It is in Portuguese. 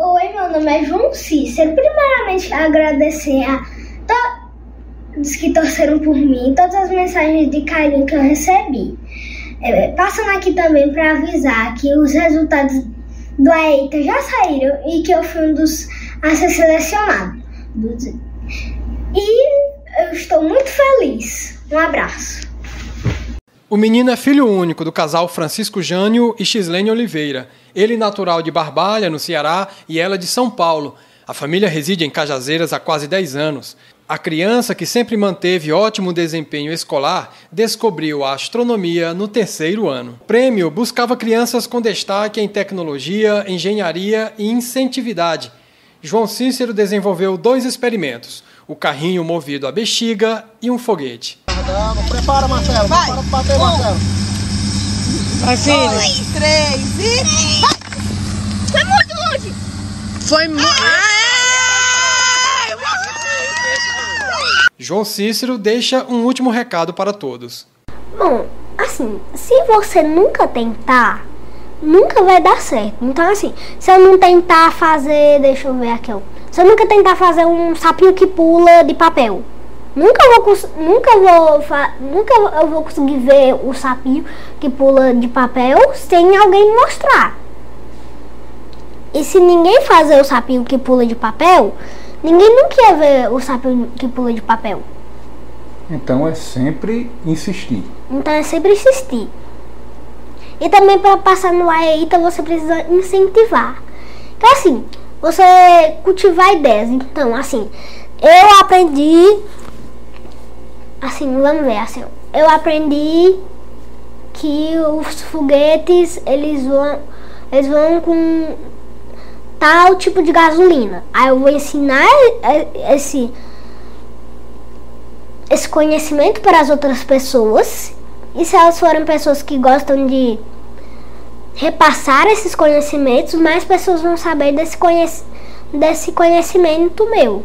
Oi, meu nome é João Cícero. Primeiramente, agradecer a todos que torceram por mim, todas as mensagens de carinho que eu recebi. É, passando aqui também para avisar que os resultados do EITA já saíram e que eu fui um dos a ser selecionado. E eu estou muito feliz. Um abraço. O menino é filho único do casal Francisco Jânio e Xislene Oliveira. Ele natural de Barbalha, no Ceará, e ela de São Paulo. A família reside em Cajazeiras há quase 10 anos. A criança, que sempre manteve ótimo desempenho escolar, descobriu a astronomia no terceiro ano. O prêmio buscava crianças com destaque em tecnologia, engenharia e incentividade. João Cícero desenvolveu dois experimentos: o carrinho movido a bexiga e um foguete. Prepara, Marcelo. Vai. Prepara pra bater, um, Marcelo. Vai, filho. Dois, três e... Vai. Foi muito longe. Foi muito... João Cícero deixa um último recado para todos. Bom, assim, se você nunca tentar, nunca vai dar certo. Então, assim, se eu não tentar fazer, deixa eu ver aqui, ó. Se eu nunca tentar fazer um sapinho que pula de papel, nunca vou nunca vou nunca eu vou conseguir ver o sapinho que pula de papel sem alguém mostrar. E se ninguém fazer o sapinho que pula de papel, ninguém nunca ia ver o sapinho que pula de papel. Então é sempre insistir. Então é sempre insistir. E também para passar no AEITA você precisa incentivar. Então assim, você cultivar ideias. Então, assim, eu aprendi assim, vamos ver, assim, eu aprendi que os foguetes, eles vão eles vão com tal tipo de gasolina. Aí eu vou ensinar esse esse conhecimento para as outras pessoas. E se elas forem pessoas que gostam de repassar esses conhecimentos, mais pessoas vão saber desse, conhec desse conhecimento meu.